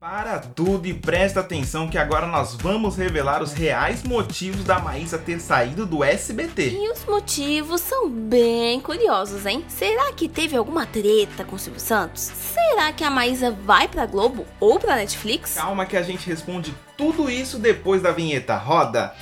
Para tudo e presta atenção que agora nós vamos revelar os reais motivos da Maísa ter saído do SBT. E os motivos são bem curiosos, hein? Será que teve alguma treta com o Silvio Santos? Será que a Maísa vai pra Globo ou pra Netflix? Calma que a gente responde tudo isso depois da vinheta. Roda!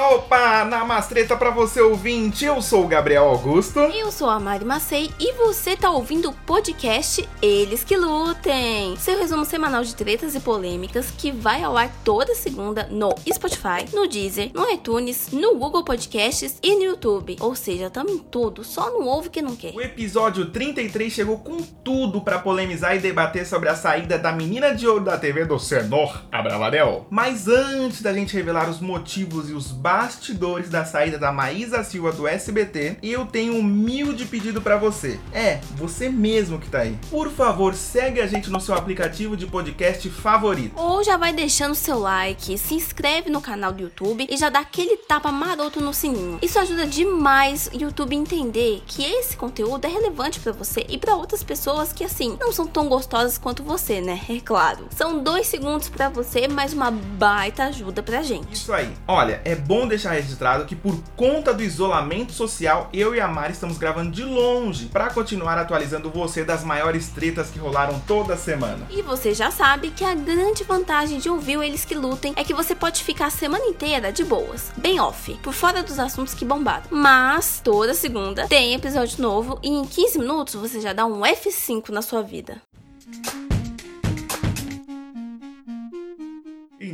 Opa, opa! Namastreta pra você ouvinte, eu sou o Gabriel Augusto. Eu sou a Mari Macei e você tá ouvindo o podcast Eles que Lutem. Seu resumo semanal de tretas e polêmicas que vai ao ar toda segunda no Spotify, no Deezer, no iTunes, no Google Podcasts e no YouTube. Ou seja, tamo em tudo, só não ouve que não quer. O episódio 33 chegou com tudo pra polemizar e debater sobre a saída da menina de ouro da TV do Senor, Abravanel. Mas antes da gente revelar os motivos e os bastidores da saída da Maísa Silva do SBT, eu tenho um humilde pedido para você. É, você mesmo que tá aí. Por favor, segue a gente no seu aplicativo de podcast favorito. Ou já vai deixando seu like, se inscreve no canal do YouTube e já dá aquele tapa maroto no sininho. Isso ajuda demais o YouTube entender que esse conteúdo é relevante para você e para outras pessoas que assim não são tão gostosas quanto você, né? É claro. São dois segundos para você, mas uma baita ajuda pra gente. Isso aí. Olha, é bom deixar registrado que por conta do isolamento social, eu e a Mari estamos gravando de longe para continuar atualizando você das maiores tretas que rolaram toda semana. E você já sabe que a grande vantagem de ouvir Eles que Lutem é que você pode ficar a semana inteira de boas, bem off, por fora dos assuntos que bombaram. Mas toda segunda tem episódio novo e em 15 minutos você já dá um F5 na sua vida.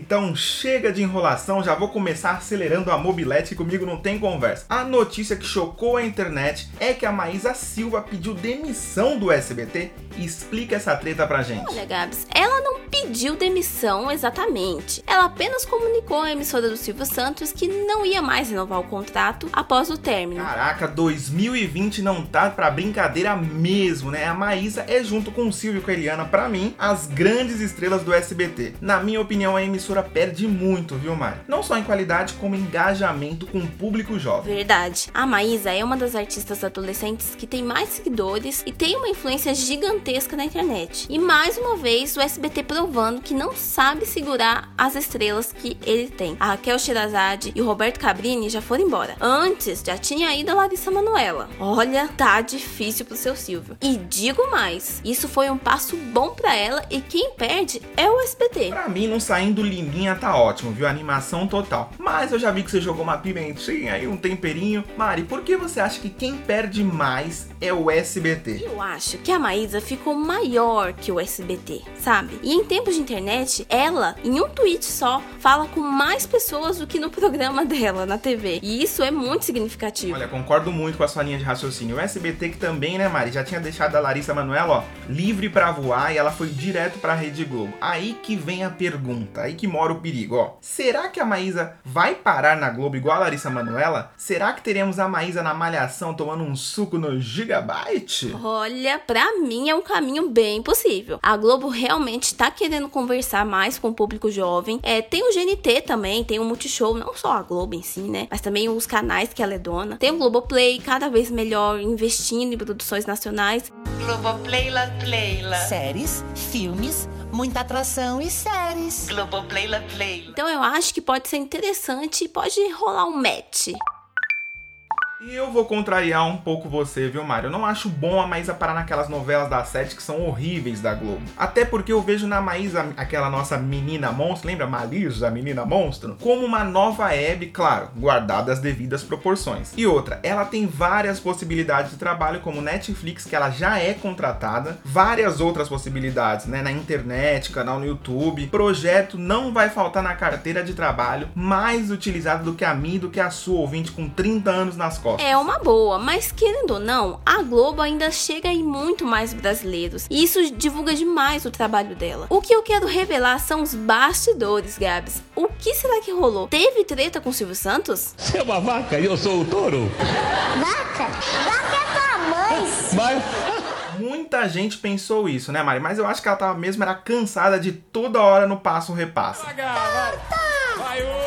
Então chega de enrolação, já vou começar acelerando a mobilete que comigo não tem conversa. A notícia que chocou a internet é que a Maísa Silva pediu demissão do SBT explica essa treta pra gente. Olha, Gabs, ela não pediu demissão exatamente. Ela apenas comunicou à emissora do Silvio Santos que não ia mais renovar o contrato após o término. Caraca, 2020 não tá pra brincadeira mesmo, né? A Maísa é junto com o Silvio e com a Eliana, pra mim, as grandes estrelas do SBT. Na minha opinião, a emissora perde muito, viu, Mari? Não só em qualidade, como em engajamento com o público jovem. Verdade. A Maísa é uma das artistas adolescentes que tem mais seguidores e tem uma influência gigantesca na internet. E mais uma vez, o SBT provando que não sabe segurar as estrelas que ele tem. A Raquel Sherazade e o Roberto Cabrini já foram embora. Antes, já tinha ido a Larissa Manoela. Olha, tá difícil pro seu Silvio. E digo mais, isso foi um passo bom para ela e quem perde é o SBT. Pra mim, não saindo limpinha tá ótimo, viu? Animação total. Mas eu já vi que você jogou uma pimentinha e um temperinho. Mari, por que você acha que quem perde mais é o SBT? Eu acho que a Maísa ficou maior que o SBT, sabe? E em tempos de internet, ela, em um tweet só, fala com mais pessoas do que no programa dela na TV. E isso é muito significativo. Olha, concordo muito com a sua linha de raciocínio. O SBT que também, né, Mari, já tinha deixado a Larissa Manoela, ó, livre para voar e ela foi direto pra Rede Globo. Aí que vem a pergunta, aí que mora o perigo, ó. Será que a Maísa vai parar na Globo igual a Larissa Manoela? Será que teremos a Maísa na malhação tomando um suco no Gigabyte? Olha, pra mim é um caminho bem possível. A Globo realmente tá querendo conversar mais com o público jovem. É, tem o GNT também, tem o Multishow, não só a Globo em si, né? Mas também os canais que ela é dona. Tem o Globoplay, cada vez melhor, investindo em produções nacionais. Globoplay-la, play-la. Séries, filmes, muita atração e séries. Globoplay-la, play-la. Então eu acho que pode ser interessante e pode rolar um match. E eu vou contrariar um pouco você, viu, Mário? Eu não acho bom a Maísa parar naquelas novelas da sete que são horríveis da Globo. Até porque eu vejo na Maísa, aquela nossa menina monstro, lembra Malisa, a menina monstro? Como uma nova Hebe, claro, guardada as devidas proporções. E outra, ela tem várias possibilidades de trabalho, como Netflix, que ela já é contratada, várias outras possibilidades, né? Na internet, canal no YouTube. Projeto não vai faltar na carteira de trabalho, mais utilizado do que a mim, do que a sua ouvinte com 30 anos nas costas. É uma boa, mas querendo ou não, a Globo ainda chega em muito mais brasileiros. E isso divulga demais o trabalho dela. O que eu quero revelar são os bastidores, Gabs. O que será que rolou? Teve treta com o Silvio Santos? Você é uma vaca e eu sou o touro? Vaca? Vaca é tua mãe. Mas. Muita gente pensou isso, né, Mari? Mas eu acho que ela tava mesmo era cansada de toda hora no passo repassa. Vai, ô,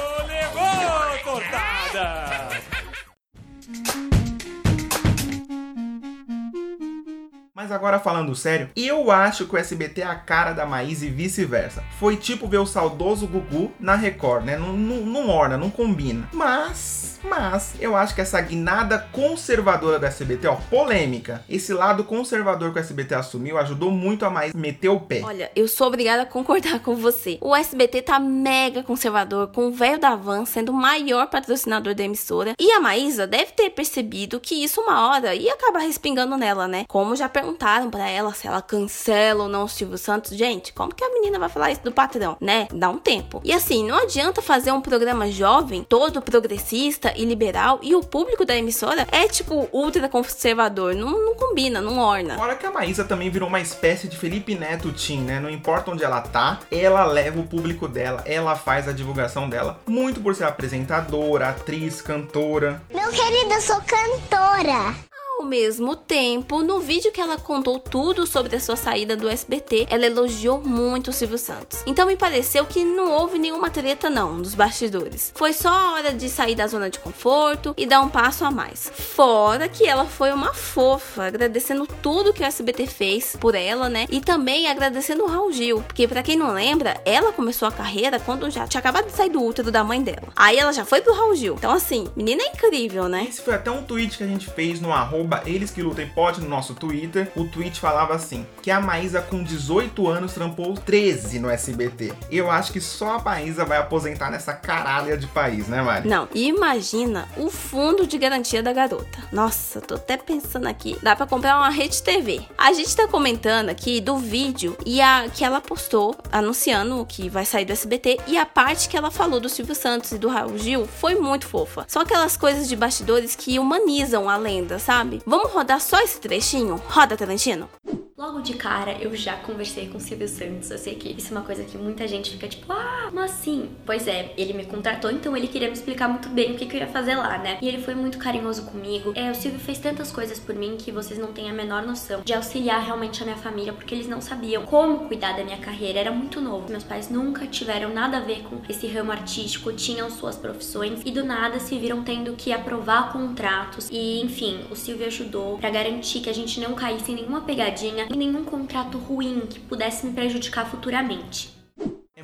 Mas agora falando sério, eu acho que o SBT é a cara da Maísa e vice-versa. Foi tipo ver o saudoso Gugu na Record, né? Não, não, orna, não combina. Mas, mas, eu acho que essa guinada conservadora da SBT, ó, polêmica. Esse lado conservador que o SBT assumiu ajudou muito a Maísa meter o pé. Olha, eu sou obrigada a concordar com você. O SBT tá mega conservador, com o velho da Van sendo o maior patrocinador da emissora. E a Maísa deve ter percebido que isso uma hora ia acabar respingando nela, né? Como já perguntaram pra ela se ela cancela ou não o Silvio Santos. Gente, como que a menina vai falar isso do patrão, né? Dá um tempo. E assim, não adianta fazer um programa jovem, todo progressista e liberal, e o público da emissora é tipo ultra conservador. Não, não combina, não orna. Fora que a Maísa também virou uma espécie de Felipe Neto Tim, né? Não importa onde ela tá, ela leva o público dela, ela faz a divulgação dela. Muito por ser apresentadora, atriz, cantora. Meu querido, eu sou cantora. Ao mesmo tempo, no vídeo que ela contou tudo sobre a sua saída do SBT, ela elogiou muito o Silvio Santos. Então me pareceu que não houve nenhuma treta não nos bastidores. Foi só a hora de sair da zona de conforto e dar um passo a mais. Fora que ela foi uma fofa, agradecendo tudo que o SBT fez por ela, né? E também agradecendo o Raul Gil, porque para quem não lembra, ela começou a carreira quando já tinha acabado de sair do útero da mãe dela. Aí ela já foi pro Raul Gil. Então assim, menina é incrível, né? Esse foi até um tweet que a gente fez no arroba eles que lutem pode no nosso Twitter. O tweet falava assim: que a Maísa com 18 anos trampou 13 no SBT. Eu acho que só a Maísa vai aposentar nessa caralha de país, né, Mari? Não, imagina o fundo de garantia da garota. Nossa, tô até pensando aqui. Dá pra comprar uma rede TV. A gente tá comentando aqui do vídeo e a que ela postou anunciando que vai sair do SBT e a parte que ela falou do Silvio Santos e do Raul Gil foi muito fofa. São aquelas coisas de bastidores que humanizam a lenda, sabe? Vamos rodar só esse trechinho? Roda, Tarantino. Logo de cara, eu já conversei com o Silvio Santos. Eu sei que isso é uma coisa que muita gente fica tipo, ah, como assim? Pois é, ele me contratou, então ele queria me explicar muito bem o que, que eu ia fazer lá, né? E ele foi muito carinhoso comigo. É, o Silvio fez tantas coisas por mim que vocês não têm a menor noção de auxiliar realmente a minha família, porque eles não sabiam como cuidar da minha carreira. Era muito novo. Meus pais nunca tiveram nada a ver com esse ramo artístico, tinham suas profissões e do nada se viram tendo que aprovar contratos. E enfim, o Silvio ajudou para garantir que a gente não caísse em nenhuma pegadinha nenhum contrato ruim que pudesse me prejudicar futuramente.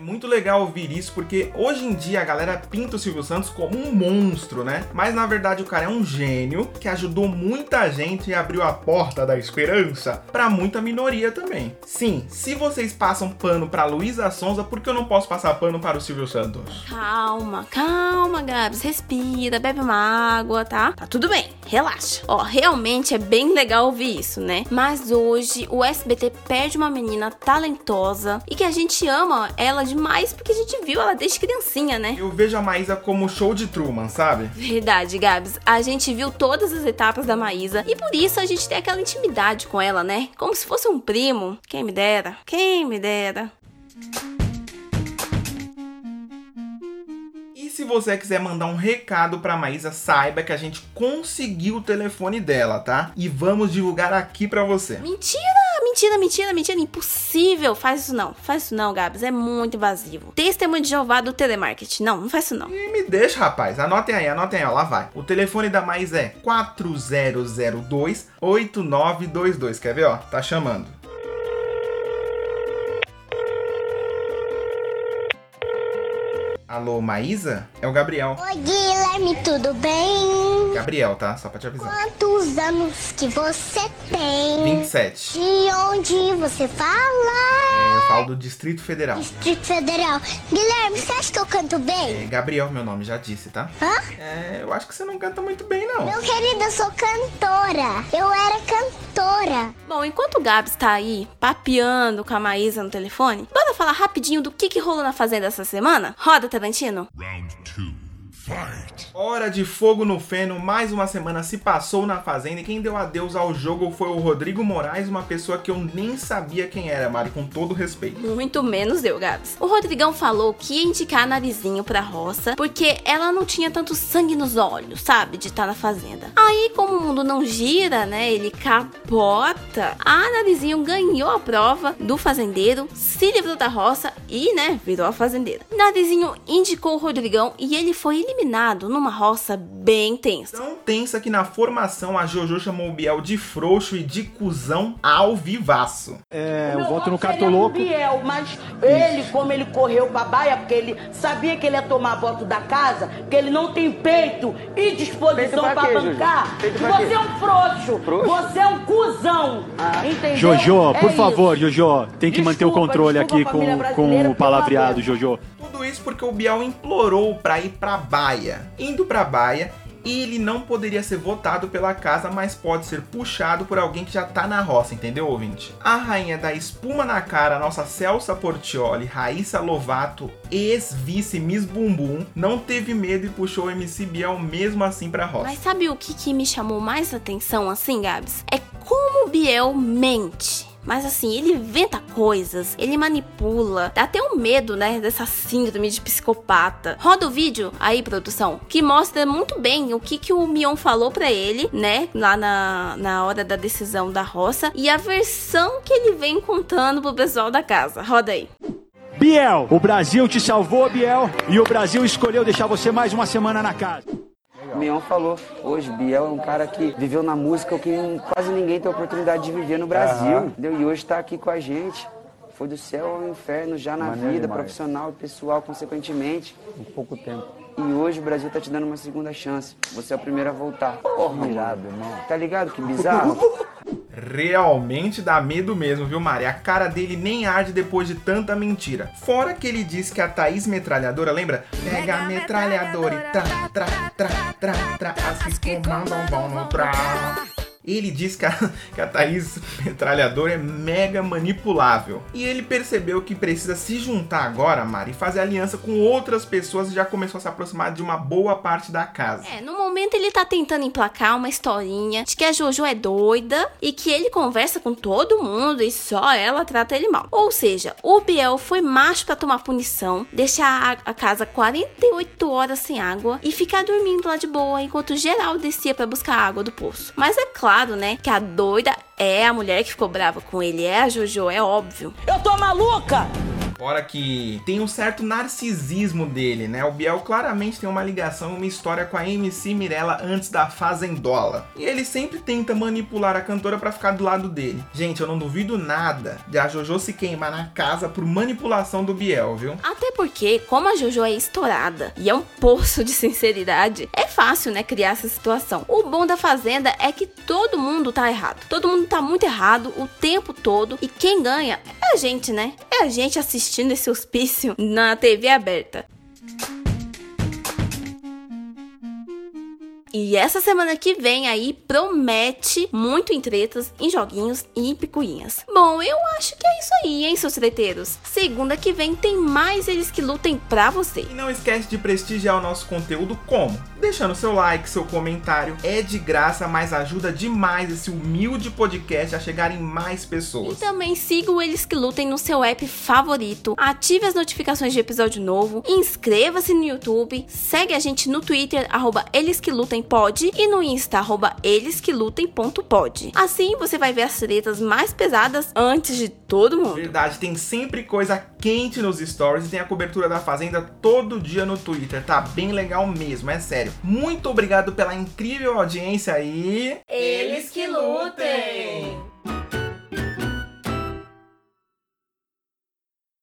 Muito legal ouvir isso porque hoje em dia a galera pinta o Silvio Santos como um monstro, né? Mas na verdade o cara é um gênio que ajudou muita gente e abriu a porta da esperança para muita minoria também. Sim, se vocês passam pano para Luísa Sonza, por que eu não posso passar pano para o Silvio Santos? Calma, calma, Gabs. Respira, bebe uma água, tá? Tá tudo bem, relaxa. Ó, realmente é bem legal ouvir isso, né? Mas hoje o SBT perde uma menina talentosa e que a gente ama ela demais porque a gente viu ela desde criancinha, né? Eu vejo a Maísa como show de Truman, sabe? Verdade, Gabs. A gente viu todas as etapas da Maísa e por isso a gente tem aquela intimidade com ela, né? Como se fosse um primo. Quem me dera? Quem me dera? Se você quiser mandar um recado pra Maísa, saiba que a gente conseguiu o telefone dela, tá? E vamos divulgar aqui pra você. Mentira! Mentira, mentira, mentira, impossível. Faz isso não, faz isso não, Gabs, é muito invasivo. Testemunho de Jeová do telemarketing. Não, não faz isso não. E me deixa, rapaz. Anotem aí, anotem aí, ó, lá vai. O telefone da Mais é 4002 8922. Quer ver, ó? Tá chamando. Alô, Maísa? É o Gabriel. Oi, Guilherme, tudo bem? Gabriel, tá? Só pra te avisar. Quantos anos que você tem? 27. De onde você fala? É, eu falo do Distrito Federal. Distrito Federal. Guilherme, você acha que eu canto É, bem? Gabriel, meu nome, já disse, tá? Hã? É, eu acho que você não canta muito bem, não. Meu querido, eu sou cantora. Eu era cantora. Bom, enquanto o Gabs tá aí papeando com a Maísa no telefone, bora falar rapidinho do que, que rolou na Fazenda essa semana? Roda, Tarantino. Round two. Fight. Hora de fogo no feno, mais uma semana se passou na Fazenda e quem deu adeus ao jogo foi o Rodrigo Moraes, uma pessoa que eu nem sabia quem era, Mari, com todo respeito. Muito menos eu, Gabs. O Rodrigão falou que ia indicar a Narizinho pra roça porque ela não tinha tanto sangue nos olhos, sabe? De estar na fazenda. Aí, como o mundo não gira, né? Ele capota. A Narizinho ganhou a prova do fazendeiro, se livrou da roça e, né? Virou a fazendeira. Narizinho indicou o Rodrigão e ele foi eliminado eliminado numa roça bem tensa. Tão tensa que na formação a Jojo chamou o Biel de frouxo e de cuzão ao vivaço. É, eu Meu voto no cartoloco. Biel, mas ele, como ele correu pra baia, porque ele sabia que ele ia tomar voto da casa, porque ele não tem peito e Peito disposição pra pra quê, bancar. Peito pra você quê? é um frouxo. Frouxo? Você é um cuzão. Entendeu? Jojo, É por isso. favor, Jojo, tem que manter o Desculpa, controle desculpa, aqui com, com o palavreado. Jojo. Isso porque o Biel implorou pra ir pra baia. Indo pra baia, ele não poderia ser votado pela casa, mas pode ser puxado por alguém que já tá na roça, entendeu, ouvinte? A rainha da espuma na cara, nossa Celsa Portioli, Raíssa Lovato, ex-vice Miss Bumbum, não teve medo e puxou o MC Biel mesmo assim pra roça. Mas sabe o que, que me chamou mais atenção assim, Gabs? É como o Biel mente. Mas assim, ele inventa coisas, ele manipula, dá até um medo, né, dessa síndrome de psicopata. Roda o vídeo aí, produção, que mostra muito bem o que, que o Mion falou pra ele, né, lá na, na hora da decisão da roça, e a versão que ele vem contando pro pessoal da casa. Roda aí. Biel, o Brasil te salvou, Biel, e o Brasil escolheu deixar você mais uma semana na casa. O Mion falou, hoje, Biel é um cara que viveu na música o que quase ninguém tem oportunidade de viver no Brasil, entendeu? E hoje tá aqui com a gente. Foi do céu ao inferno já na vida, profissional e pessoal, consequentemente. Em pouco tempo. E hoje o Brasil tá te dando uma segunda chance. Você é o primeiro a voltar. Porra, irado, irmão. Tá ligado que bizarro? Realmente dá medo mesmo, viu, Mari? A cara dele nem arde depois de tanta mentira. Fora que ele disse que a Thaís metralhadora, lembra? Pega a metralhadora e tra, tra, tra, tra, tra, as que comandam vão no tra. Ele diz que a, que a Thaís metralhadora é mega manipulável. E ele percebeu que precisa se juntar agora, Mari, e fazer aliança com outras pessoas e já começou a se aproximar de uma boa parte da casa. É, no momento ele tá tentando emplacar uma historinha de que a Jojo é doida e que ele conversa com todo mundo e só ela trata ele mal. Ou seja, o Biel foi macho pra tomar punição, deixar a, a casa 48 horas sem água e ficar dormindo lá de boa enquanto geral descia pra buscar água do poço. Mas é claro, né, que a doida é a mulher que ficou brava com ele, é a Jojo, é óbvio. Eu tô maluca! Fora que tem um certo narcisismo dele, né? O Biel claramente tem uma ligação, uma história com a MC Mirella antes da Fazendola. E ele sempre tenta manipular a cantora pra ficar do lado dele. Gente, eu não duvido nada de a Jojo se queimar na casa por manipulação do Biel, viu? Até porque, como a Jojo é estourada e é um poço de sinceridade, é fácil, né, criar essa situação. O bom da Fazenda é que todo mundo tá errado. Todo mundo tá muito errado o tempo todo e quem ganha é a gente, né? É a gente assistindo esse hospício na TV aberta. E essa semana que vem aí promete muito em tretas, em joguinhos e em picuinhas. Bom, eu acho que é isso aí, hein, seus treteiros? Segunda que vem tem mais eles que lutem pra você. E não esquece de prestigiar o nosso conteúdo como? Deixando seu like, seu comentário. É de graça, mas ajuda demais esse humilde podcast a chegar em mais E pessoas. também siga o Eles Que Lutem no seu app favorito, ative as notificações de episódio novo, inscreva-se no YouTube, segue a gente no Twitter, arroba Eles Que Lutem Pod, e no Insta, arroba Eles Que Lutem.pod. Assim você vai ver as tretas mais pesadas antes de todo mundo. Verdade, tem sempre coisa quente nos stories e tem a cobertura da Fazenda todo dia no Twitter. Tá bem legal mesmo, é sério. Muito obrigado pela incrível audiência aí. Eles Que Lutem!